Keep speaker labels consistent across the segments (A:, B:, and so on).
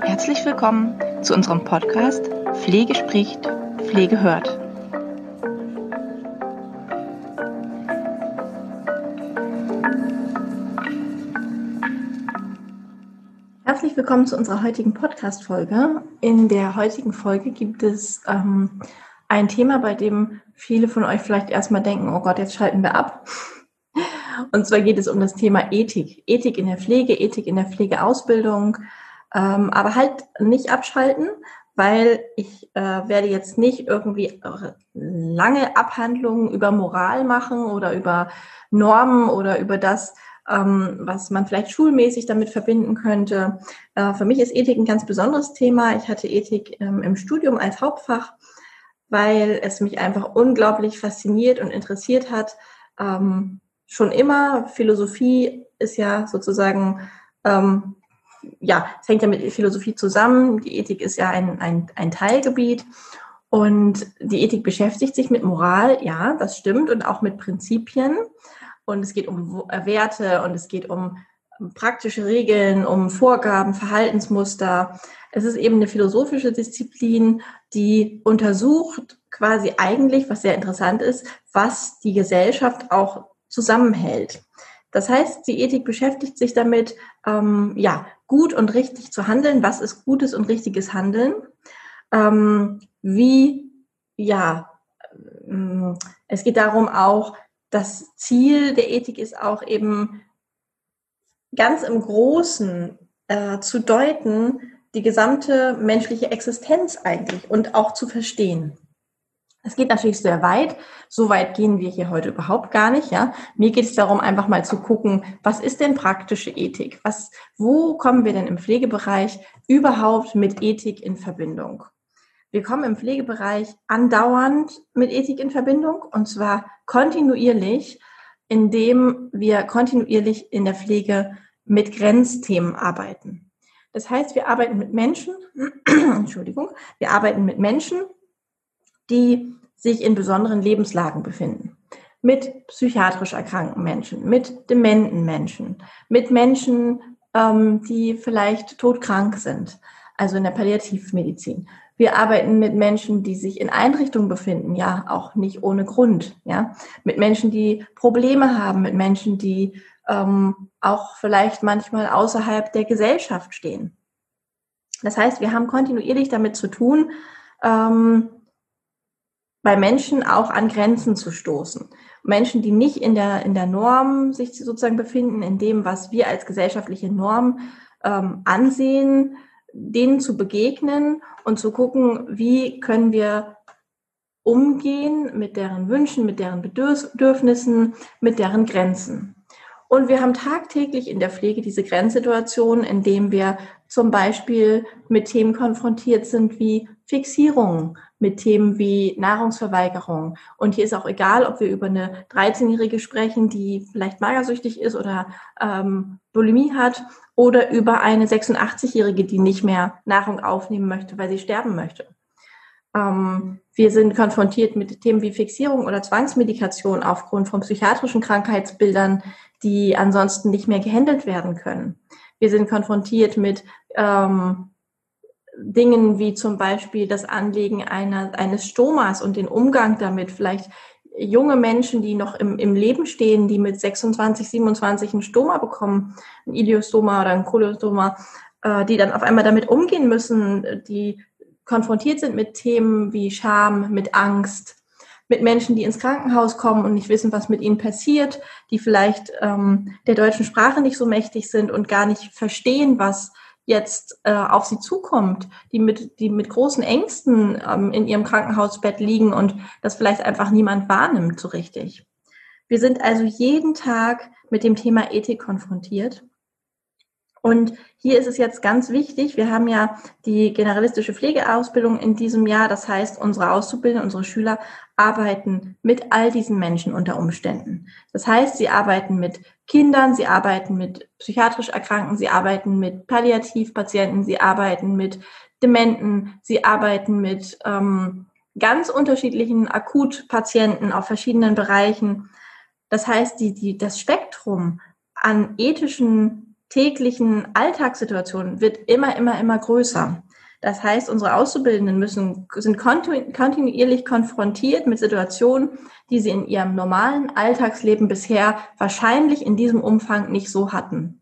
A: Herzlich willkommen zu unserem Podcast Pflege spricht, Pflege hört. Herzlich willkommen zu unserer heutigen Podcast-Folge. In der heutigen Folge gibt es ähm, ein Thema, bei dem viele von euch vielleicht erstmal denken, oh Gott, jetzt schalten wir ab. Und zwar geht es um das Thema Ethik. Ethik in der Pflege, Ethik in der Pflegeausbildung. Ähm, aber halt nicht abschalten, weil ich äh, werde jetzt nicht irgendwie lange Abhandlungen über Moral machen oder über Normen oder über das, ähm, was man vielleicht schulmäßig damit verbinden könnte. Äh, für mich ist Ethik ein ganz besonderes Thema. Ich hatte Ethik ähm, im Studium als Hauptfach weil es mich einfach unglaublich fasziniert und interessiert hat. Ähm, schon immer, Philosophie ist ja sozusagen, ähm, ja, es hängt ja mit Philosophie zusammen. Die Ethik ist ja ein, ein, ein Teilgebiet. Und die Ethik beschäftigt sich mit Moral, ja, das stimmt, und auch mit Prinzipien. Und es geht um Werte und es geht um praktische Regeln, um Vorgaben, Verhaltensmuster. Es ist eben eine philosophische Disziplin, die untersucht quasi eigentlich, was sehr interessant ist, was die Gesellschaft auch zusammenhält. Das heißt, die Ethik beschäftigt sich damit, ähm, ja, gut und richtig zu handeln. Was ist gutes und richtiges Handeln? Ähm, wie, ja, ähm, es geht darum auch, das Ziel der Ethik ist auch eben ganz im Großen äh, zu deuten, die gesamte menschliche Existenz eigentlich und auch zu verstehen. Es geht natürlich sehr weit. So weit gehen wir hier heute überhaupt gar nicht, ja. Mir geht es darum, einfach mal zu gucken, was ist denn praktische Ethik? Was, wo kommen wir denn im Pflegebereich überhaupt mit Ethik in Verbindung? Wir kommen im Pflegebereich andauernd mit Ethik in Verbindung und zwar kontinuierlich, indem wir kontinuierlich in der Pflege mit Grenzthemen arbeiten. Das heißt, wir arbeiten mit Menschen, Entschuldigung, wir arbeiten mit Menschen, die sich in besonderen Lebenslagen befinden. Mit psychiatrisch erkrankten Menschen, mit dementen Menschen, mit Menschen, ähm, die vielleicht todkrank sind, also in der Palliativmedizin. Wir arbeiten mit Menschen, die sich in Einrichtungen befinden, ja, auch nicht ohne Grund, ja, mit Menschen, die Probleme haben, mit Menschen, die ähm, auch vielleicht manchmal außerhalb der Gesellschaft stehen. Das heißt, wir haben kontinuierlich damit zu tun, ähm, bei Menschen auch an Grenzen zu stoßen. Menschen, die nicht in der, in der Norm sich sozusagen befinden, in dem, was wir als gesellschaftliche Norm ähm, ansehen, denen zu begegnen und zu gucken, wie können wir umgehen mit deren Wünschen, mit deren Bedürfnissen, mit deren Grenzen. Und wir haben tagtäglich in der Pflege diese Grenzsituation, in dem wir zum Beispiel mit Themen konfrontiert sind wie Fixierung, mit Themen wie Nahrungsverweigerung. Und hier ist auch egal, ob wir über eine 13-Jährige sprechen, die vielleicht magersüchtig ist oder ähm, Bulimie hat, oder über eine 86-Jährige, die nicht mehr Nahrung aufnehmen möchte, weil sie sterben möchte. Ähm, wir sind konfrontiert mit Themen wie Fixierung oder Zwangsmedikation aufgrund von psychiatrischen Krankheitsbildern, die ansonsten nicht mehr gehandelt werden können. Wir sind konfrontiert mit ähm, Dingen wie zum Beispiel das Anlegen einer, eines Stomas und den Umgang damit. Vielleicht junge Menschen, die noch im, im Leben stehen, die mit 26, 27 ein Stoma bekommen, ein Iliostoma oder ein Kolostoma, äh, die dann auf einmal damit umgehen müssen, die konfrontiert sind mit Themen wie Scham, mit Angst, mit Menschen, die ins Krankenhaus kommen und nicht wissen, was mit ihnen passiert, die vielleicht ähm, der deutschen Sprache nicht so mächtig sind und gar nicht verstehen, was jetzt äh, auf sie zukommt, die mit, die mit großen Ängsten ähm, in ihrem Krankenhausbett liegen und das vielleicht einfach niemand wahrnimmt so richtig. Wir sind also jeden Tag mit dem Thema Ethik konfrontiert und hier ist es jetzt ganz wichtig, wir haben ja die generalistische Pflegeausbildung in diesem Jahr. Das heißt, unsere Auszubildenden, unsere Schüler arbeiten mit all diesen Menschen unter Umständen. Das heißt, sie arbeiten mit Kindern, sie arbeiten mit psychiatrisch Erkrankten, sie arbeiten mit Palliativpatienten, sie arbeiten mit Dementen, sie arbeiten mit ähm, ganz unterschiedlichen Akutpatienten auf verschiedenen Bereichen. Das heißt, die, die, das Spektrum an ethischen täglichen Alltagssituationen wird immer, immer, immer größer. Das heißt, unsere Auszubildenden müssen, sind kontinuierlich konfrontiert mit Situationen, die sie in ihrem normalen Alltagsleben bisher wahrscheinlich in diesem Umfang nicht so hatten.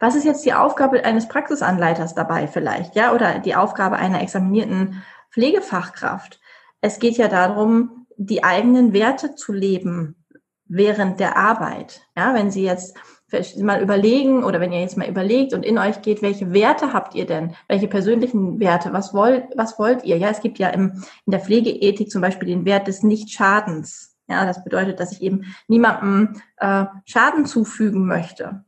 A: Was ist jetzt die Aufgabe eines Praxisanleiters dabei vielleicht, ja, oder die Aufgabe einer examinierten Pflegefachkraft? Es geht ja darum, die eigenen Werte zu leben während der Arbeit. Ja, wenn Sie jetzt mal überlegen oder wenn ihr jetzt mal überlegt und in euch geht, welche Werte habt ihr denn? Welche persönlichen Werte? Was wollt, was wollt ihr? Ja, es gibt ja im, in der Pflegeethik zum Beispiel den Wert des Nichtschadens. Ja, das bedeutet, dass ich eben niemandem äh, Schaden zufügen möchte.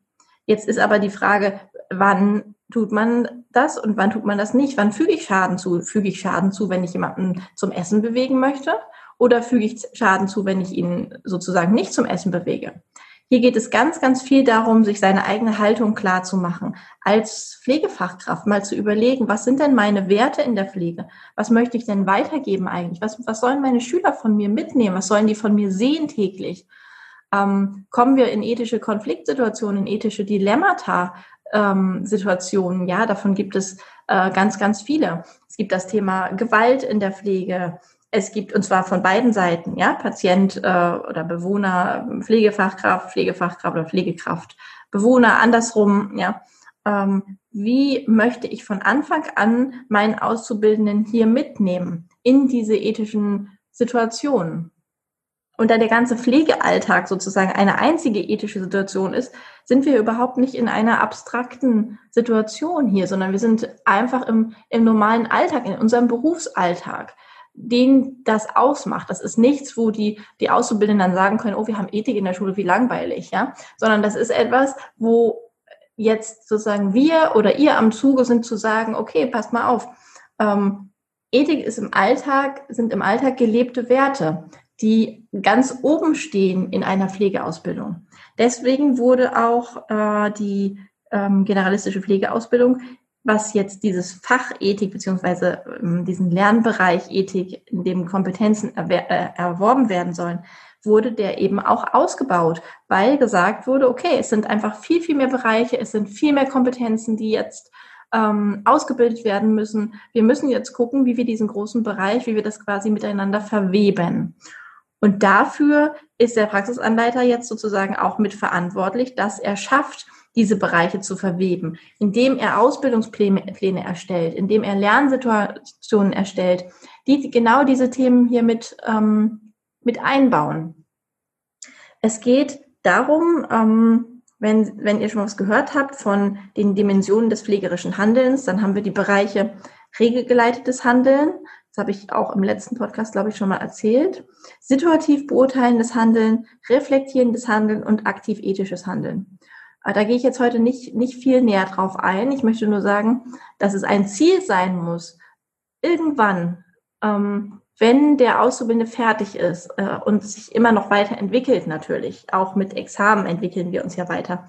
A: Jetzt ist aber die Frage, wann tut man das und wann tut man das nicht? Wann füge ich Schaden zu? Füge ich Schaden zu, wenn ich jemanden zum Essen bewegen möchte? Oder füge ich Schaden zu, wenn ich ihn sozusagen nicht zum Essen bewege? Hier geht es ganz, ganz viel darum, sich seine eigene Haltung klar zu machen. Als Pflegefachkraft mal zu überlegen, was sind denn meine Werte in der Pflege? Was möchte ich denn weitergeben eigentlich? Was, was sollen meine Schüler von mir mitnehmen? Was sollen die von mir sehen täglich? Ähm, kommen wir in ethische Konfliktsituationen, in ethische Dilemmata, ähm, Situationen? Ja, davon gibt es äh, ganz, ganz viele. Es gibt das Thema Gewalt in der Pflege. Es gibt, und zwar von beiden Seiten, ja, Patient äh, oder Bewohner, Pflegefachkraft, Pflegefachkraft oder Pflegekraft, Bewohner, andersrum, ja. Ähm, wie möchte ich von Anfang an meinen Auszubildenden hier mitnehmen in diese ethischen Situationen? Und da der ganze Pflegealltag sozusagen eine einzige ethische Situation ist, sind wir überhaupt nicht in einer abstrakten Situation hier, sondern wir sind einfach im, im normalen Alltag, in unserem Berufsalltag den das ausmacht. Das ist nichts, wo die, die Auszubildenden dann sagen können, oh, wir haben Ethik in der Schule, wie langweilig, ja. Sondern das ist etwas, wo jetzt sozusagen wir oder ihr am Zuge sind zu sagen, okay, passt mal auf. Ähm, Ethik ist im Alltag, sind im Alltag gelebte Werte, die ganz oben stehen in einer Pflegeausbildung. Deswegen wurde auch äh, die ähm, generalistische Pflegeausbildung was jetzt dieses Fach Ethik beziehungsweise ähm, diesen Lernbereich Ethik, in dem Kompetenzen äh, erworben werden sollen, wurde der eben auch ausgebaut, weil gesagt wurde, okay, es sind einfach viel, viel mehr Bereiche, es sind viel mehr Kompetenzen, die jetzt ähm, ausgebildet werden müssen. Wir müssen jetzt gucken, wie wir diesen großen Bereich, wie wir das quasi miteinander verweben. Und dafür ist der Praxisanleiter jetzt sozusagen auch mitverantwortlich, dass er schafft, diese Bereiche zu verweben, indem er Ausbildungspläne Pläne erstellt, indem er Lernsituationen erstellt, die genau diese Themen hier mit, ähm, mit einbauen. Es geht darum, ähm, wenn, wenn ihr schon was gehört habt von den Dimensionen des pflegerischen Handelns, dann haben wir die Bereiche regelgeleitetes Handeln, das habe ich auch im letzten Podcast, glaube ich, schon mal erzählt, situativ beurteilendes Handeln, reflektierendes Handeln und aktiv ethisches Handeln. Da gehe ich jetzt heute nicht, nicht viel näher drauf ein. Ich möchte nur sagen, dass es ein Ziel sein muss, irgendwann, ähm, wenn der Auszubildende fertig ist äh, und sich immer noch weiterentwickelt natürlich, auch mit Examen entwickeln wir uns ja weiter,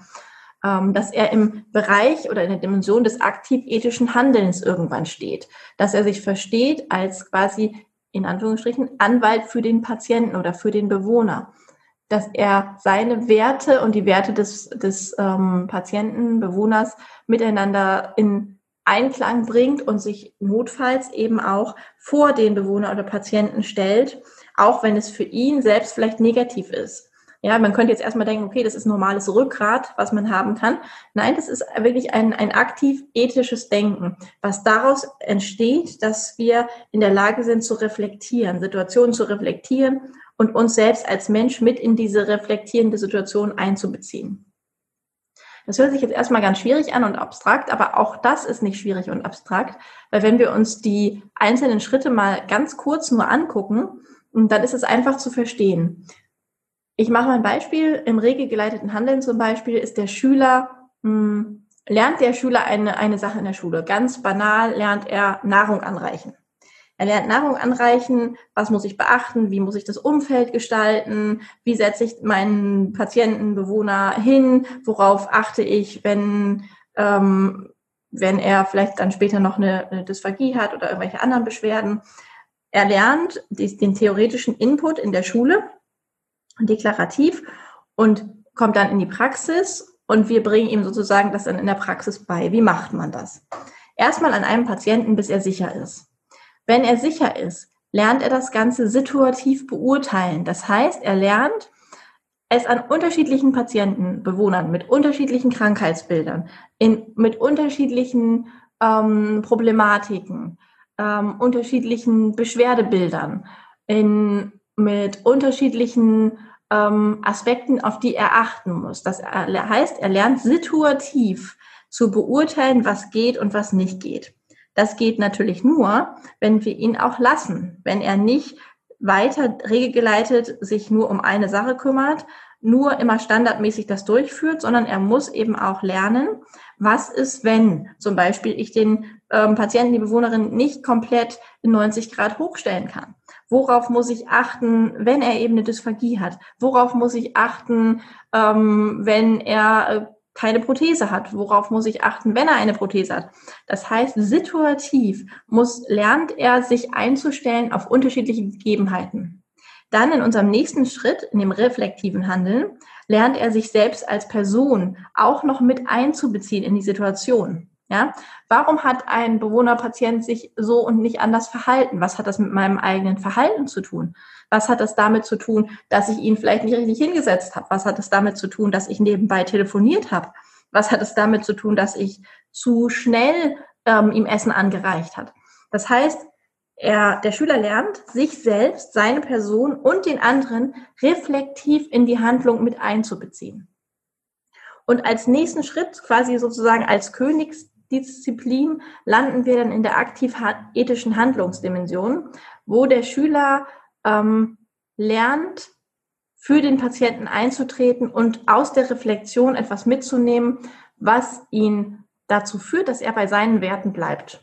A: ähm, dass er im Bereich oder in der Dimension des aktiv-ethischen Handelns irgendwann steht, dass er sich versteht als quasi in Anführungsstrichen Anwalt für den Patienten oder für den Bewohner dass er seine Werte und die Werte des, des ähm, Patienten, Bewohners miteinander in Einklang bringt und sich notfalls eben auch vor den Bewohner oder Patienten stellt, auch wenn es für ihn selbst vielleicht negativ ist. Ja, man könnte jetzt erstmal denken, okay, das ist normales Rückgrat, was man haben kann. Nein, das ist wirklich ein, ein aktiv ethisches Denken, was daraus entsteht, dass wir in der Lage sind zu reflektieren, Situationen zu reflektieren und uns selbst als Mensch mit in diese reflektierende Situation einzubeziehen. Das hört sich jetzt erstmal ganz schwierig an und abstrakt, aber auch das ist nicht schwierig und abstrakt, weil wenn wir uns die einzelnen Schritte mal ganz kurz nur angucken, dann ist es einfach zu verstehen. Ich mache mal ein Beispiel. Im regelgeleiteten Handeln zum Beispiel ist der Schüler, mh, hm, lernt der Schüler eine, eine Sache in der Schule. Ganz banal lernt er Nahrung anreichen. Er lernt Nahrung anreichen, was muss ich beachten, wie muss ich das Umfeld gestalten, wie setze ich meinen Patienten, Bewohner hin, worauf achte ich, wenn, ähm, wenn er vielleicht dann später noch eine, eine Dysphagie hat oder irgendwelche anderen Beschwerden. Er lernt die, den theoretischen Input in der Schule deklarativ und kommt dann in die Praxis und wir bringen ihm sozusagen das dann in der Praxis bei. Wie macht man das? Erstmal an einem Patienten, bis er sicher ist. Wenn er sicher ist, lernt er das Ganze situativ beurteilen. Das heißt, er lernt, es an unterschiedlichen Patienten, Bewohnern mit unterschiedlichen Krankheitsbildern, in, mit unterschiedlichen ähm, Problematiken, ähm, unterschiedlichen Beschwerdebildern, in, mit unterschiedlichen ähm, Aspekten, auf die er achten muss. Das heißt, er lernt situativ zu beurteilen, was geht und was nicht geht. Das geht natürlich nur, wenn wir ihn auch lassen, wenn er nicht weiter regelgeleitet sich nur um eine Sache kümmert, nur immer standardmäßig das durchführt, sondern er muss eben auch lernen, was ist, wenn zum Beispiel ich den ähm, Patienten, die Bewohnerin nicht komplett in 90 Grad hochstellen kann. Worauf muss ich achten, wenn er eben eine Dysphagie hat? Worauf muss ich achten, ähm, wenn er äh, keine Prothese hat? Worauf muss ich achten, wenn er eine Prothese hat? Das heißt, situativ muss, lernt er sich einzustellen auf unterschiedliche Gegebenheiten. Dann in unserem nächsten Schritt, in dem reflektiven Handeln, lernt er sich selbst als Person auch noch mit einzubeziehen in die Situation. Ja, warum hat ein Bewohnerpatient sich so und nicht anders verhalten? Was hat das mit meinem eigenen Verhalten zu tun? Was hat das damit zu tun, dass ich ihn vielleicht nicht richtig hingesetzt habe? Was hat es damit zu tun, dass ich nebenbei telefoniert habe? Was hat es damit zu tun, dass ich zu schnell ähm, ihm Essen angereicht hat? Das heißt, er, der Schüler lernt, sich selbst, seine Person und den anderen reflektiv in die Handlung mit einzubeziehen. Und als nächsten Schritt, quasi sozusagen als Königsdisziplin, landen wir dann in der aktiv-ethischen Handlungsdimension, wo der Schüler ähm, lernt, für den Patienten einzutreten und aus der Reflexion etwas mitzunehmen, was ihn dazu führt, dass er bei seinen Werten bleibt.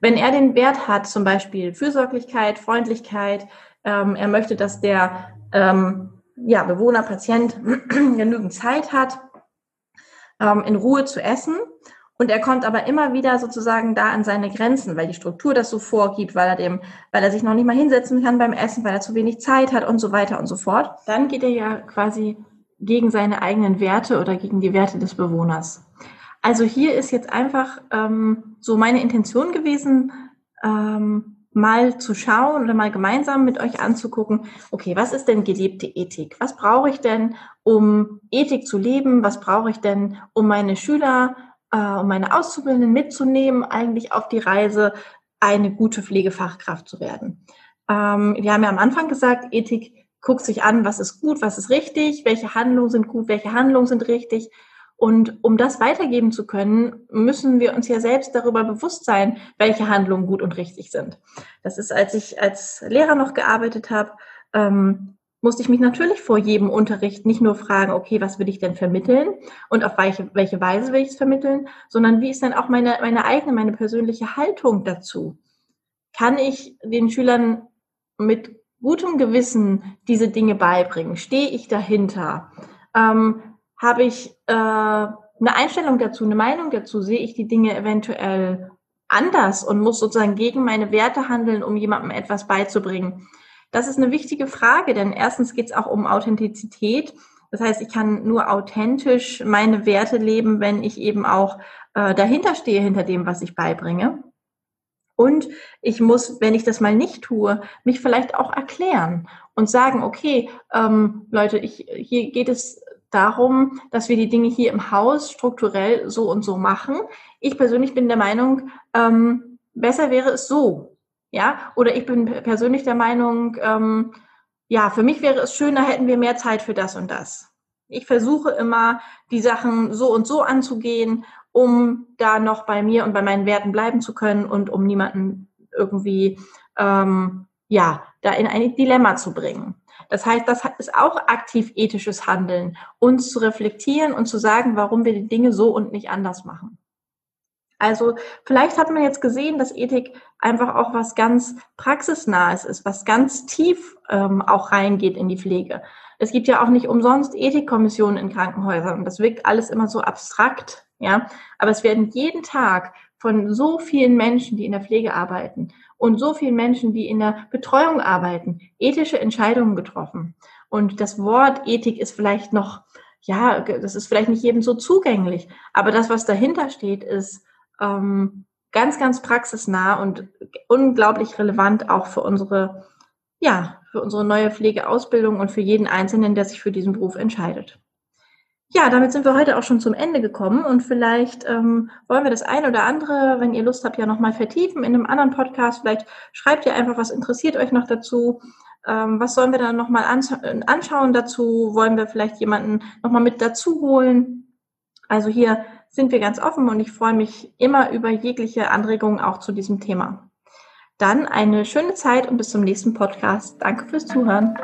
A: Wenn er den Wert hat, zum Beispiel Fürsorglichkeit, Freundlichkeit, ähm, er möchte, dass der ähm, ja, Bewohner, Patient genügend Zeit hat, ähm, in Ruhe zu essen. Und er kommt aber immer wieder sozusagen da an seine Grenzen, weil die Struktur das so vorgibt, weil er dem, weil er sich noch nicht mal hinsetzen kann beim Essen, weil er zu wenig Zeit hat und so weiter und so fort. Dann geht er ja quasi gegen seine eigenen Werte oder gegen die Werte des Bewohners. Also hier ist jetzt einfach ähm, so meine Intention gewesen, ähm, mal zu schauen oder mal gemeinsam mit euch anzugucken, okay, was ist denn gelebte Ethik? Was brauche ich denn, um Ethik zu leben? Was brauche ich denn, um meine Schüler, äh, um meine Auszubildenden mitzunehmen, eigentlich auf die Reise, eine gute Pflegefachkraft zu werden? Ähm, wir haben ja am Anfang gesagt, Ethik guckt sich an, was ist gut, was ist richtig, welche Handlungen sind gut, welche Handlungen sind richtig und um das weitergeben zu können, müssen wir uns ja selbst darüber bewusst sein, welche Handlungen gut und richtig sind. Das ist, als ich als Lehrer noch gearbeitet habe, ähm, musste ich mich natürlich vor jedem Unterricht nicht nur fragen, okay, was will ich denn vermitteln und auf welche, welche Weise will ich es vermitteln, sondern wie ist denn auch meine, meine eigene, meine persönliche Haltung dazu? Kann ich den Schülern mit gutem Gewissen diese Dinge beibringen? Stehe ich dahinter? Ähm, habe ich äh, eine Einstellung dazu, eine Meinung dazu? Sehe ich die Dinge eventuell anders und muss sozusagen gegen meine Werte handeln, um jemandem etwas beizubringen? Das ist eine wichtige Frage, denn erstens geht es auch um Authentizität. Das heißt, ich kann nur authentisch meine Werte leben, wenn ich eben auch äh, dahinter stehe, hinter dem, was ich beibringe. Und ich muss, wenn ich das mal nicht tue, mich vielleicht auch erklären und sagen, okay, ähm, Leute, ich, hier geht es darum, dass wir die Dinge hier im Haus strukturell so und so machen. Ich persönlich bin der Meinung, ähm, besser wäre es so. Ja, oder ich bin persönlich der Meinung, ähm, ja, für mich wäre es schöner, hätten wir mehr Zeit für das und das. Ich versuche immer, die Sachen so und so anzugehen, um da noch bei mir und bei meinen Werten bleiben zu können und um niemanden irgendwie, ähm, ja, da in ein Dilemma zu bringen. Das heißt, das ist auch aktiv ethisches Handeln, uns zu reflektieren und zu sagen, warum wir die Dinge so und nicht anders machen. Also vielleicht hat man jetzt gesehen, dass Ethik einfach auch was ganz praxisnahes ist, was ganz tief ähm, auch reingeht in die Pflege. Es gibt ja auch nicht umsonst Ethikkommissionen in Krankenhäusern und das wirkt alles immer so abstrakt, ja. Aber es werden jeden Tag von so vielen Menschen, die in der Pflege arbeiten, und so vielen Menschen, die in der Betreuung arbeiten, ethische Entscheidungen getroffen. Und das Wort Ethik ist vielleicht noch, ja, das ist vielleicht nicht jedem so zugänglich. Aber das, was dahinter steht, ist ähm, ganz, ganz praxisnah und unglaublich relevant auch für unsere, ja, für unsere neue Pflegeausbildung und für jeden Einzelnen, der sich für diesen Beruf entscheidet. Ja, damit sind wir heute auch schon zum Ende gekommen und vielleicht ähm, wollen wir das ein oder andere, wenn ihr Lust habt, ja nochmal vertiefen in einem anderen Podcast. Vielleicht schreibt ihr einfach, was interessiert euch noch dazu. Ähm, was sollen wir dann nochmal anschauen dazu? Wollen wir vielleicht jemanden nochmal mit dazu holen? Also hier sind wir ganz offen und ich freue mich immer über jegliche Anregungen auch zu diesem Thema. Dann eine schöne Zeit und bis zum nächsten Podcast. Danke fürs Zuhören.